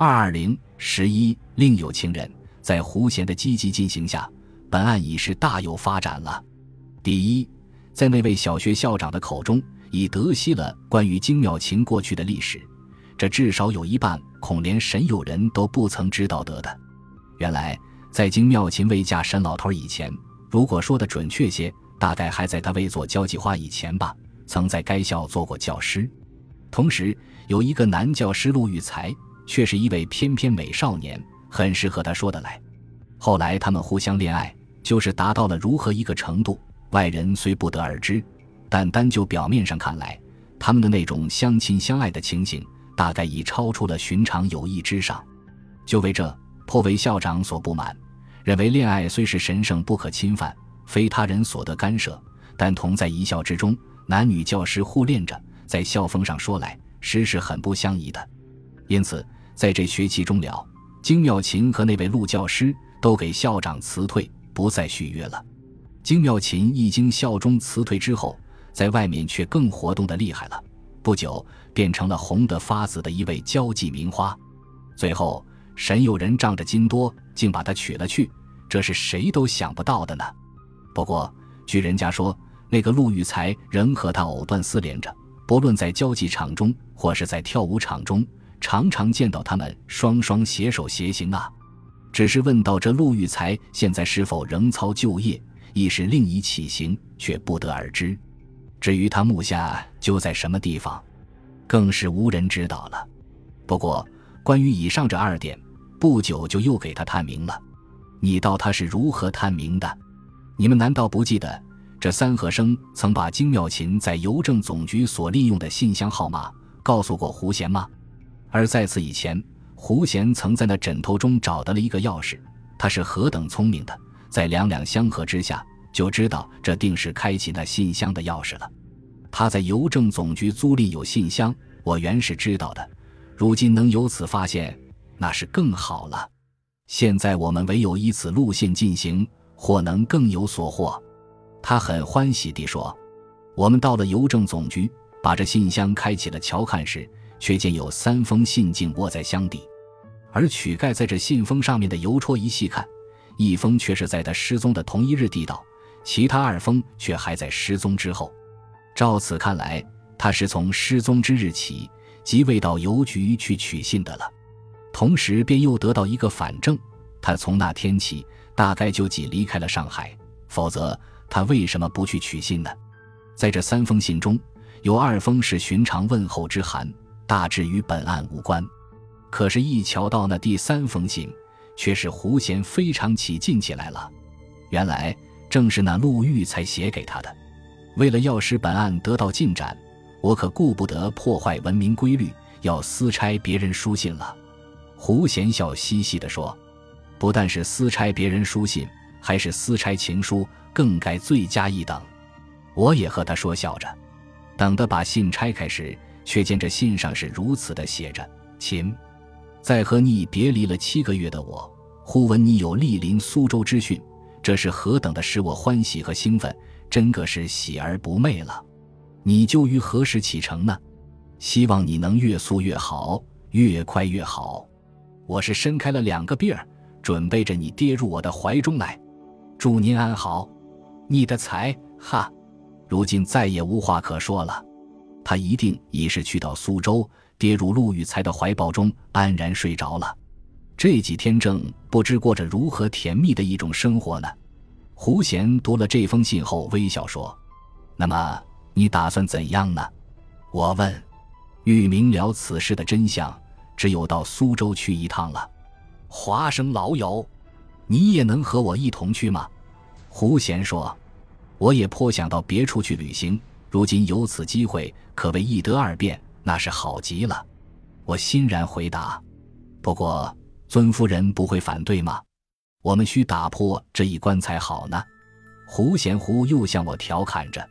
二二零十一，另有情人，在胡贤的积极进行下，本案已是大有发展了。第一，在那位小学校长的口中，已得悉了关于金妙琴过去的历史，这至少有一半恐连沈友人都不曾知道得的。原来，在金妙琴未嫁沈老头以前，如果说的准确些，大概还在她未做交际花以前吧，曾在该校做过教师，同时有一个男教师陆玉才。却是一位翩翩美少年，很适合他说得来。后来他们互相恋爱，就是达到了如何一个程度，外人虽不得而知，但单就表面上看来，他们的那种相亲相爱的情形，大概已超出了寻常友谊之上。就为这，颇为校长所不满，认为恋爱虽是神圣不可侵犯，非他人所得干涉，但同在一校之中，男女教师互恋着，在校风上说来，实是很不相宜的。因此。在这学期终了，金妙琴和那位陆教师都给校长辞退，不再续约了。金妙琴一经校中辞退之后，在外面却更活动的厉害了，不久变成了红得发紫的一位交际名花。最后，沈有人仗着金多，竟把她娶了去，这是谁都想不到的呢。不过，据人家说，那个陆玉才仍和他藕断丝连着，不论在交际场中，或是在跳舞场中。常常见到他们双双携手携行啊，只是问到这陆玉才现在是否仍操旧业，亦是另一起行，却不得而知。至于他目下就在什么地方，更是无人知道了。不过关于以上这二点，不久就又给他探明了。你道他是如何探明的？你们难道不记得这三和生曾把金妙琴在邮政总局所利用的信箱号码告诉过胡贤吗？而在此以前，胡贤曾在那枕头中找到了一个钥匙。他是何等聪明的，在两两相合之下，就知道这定是开启那信箱的钥匙了。他在邮政总局租赁有信箱，我原是知道的。如今能由此发现，那是更好了。现在我们唯有依此路线进行，或能更有所获。他很欢喜地说：“我们到了邮政总局，把这信箱开启了，瞧看时。”却见有三封信竟握在箱底，而曲盖在这信封上面的邮戳一细看，一封却是在他失踪的同一日递到，其他二封却还在失踪之后。照此看来，他是从失踪之日起即未到邮局去取信的了。同时，便又得到一个反证，他从那天起大概就即离开了上海，否则他为什么不去取信呢？在这三封信中，有二封是寻常问候之函。大致与本案无关，可是，一瞧到那第三封信，却是胡贤非常起劲起来了。原来正是那陆玉才写给他的。为了要使本案得到进展，我可顾不得破坏文明规律，要私拆别人书信了。胡贤笑嘻嘻地说：“不但是私拆别人书信，还是私拆情书，更该罪加一等。”我也和他说笑着，等他把信拆开时。却见这信上是如此的写着：“秦，在和你别离了七个月的我，忽闻你有莅临苏州之讯，这是何等的使我欢喜和兴奋，真个是喜而不寐了。你就于何时启程呢？希望你能越速越好，越快越好。我是伸开了两个臂儿，准备着你跌入我的怀中来。祝您安好。你的才，哈，如今再也无话可说了。”他一定已是去到苏州，跌入陆玉才的怀抱中，安然睡着了。这几天正不知过着如何甜蜜的一种生活呢。胡贤读了这封信后，微笑说：“那么你打算怎样呢？”我问：“欲明了此事的真相，只有到苏州去一趟了。”华生老友，你也能和我一同去吗？胡贤说：“我也颇想到别处去旅行。”如今有此机会，可谓一得二变，那是好极了。我欣然回答。不过尊夫人不会反对吗？我们需打破这一关才好呢。胡贤胡又向我调侃着。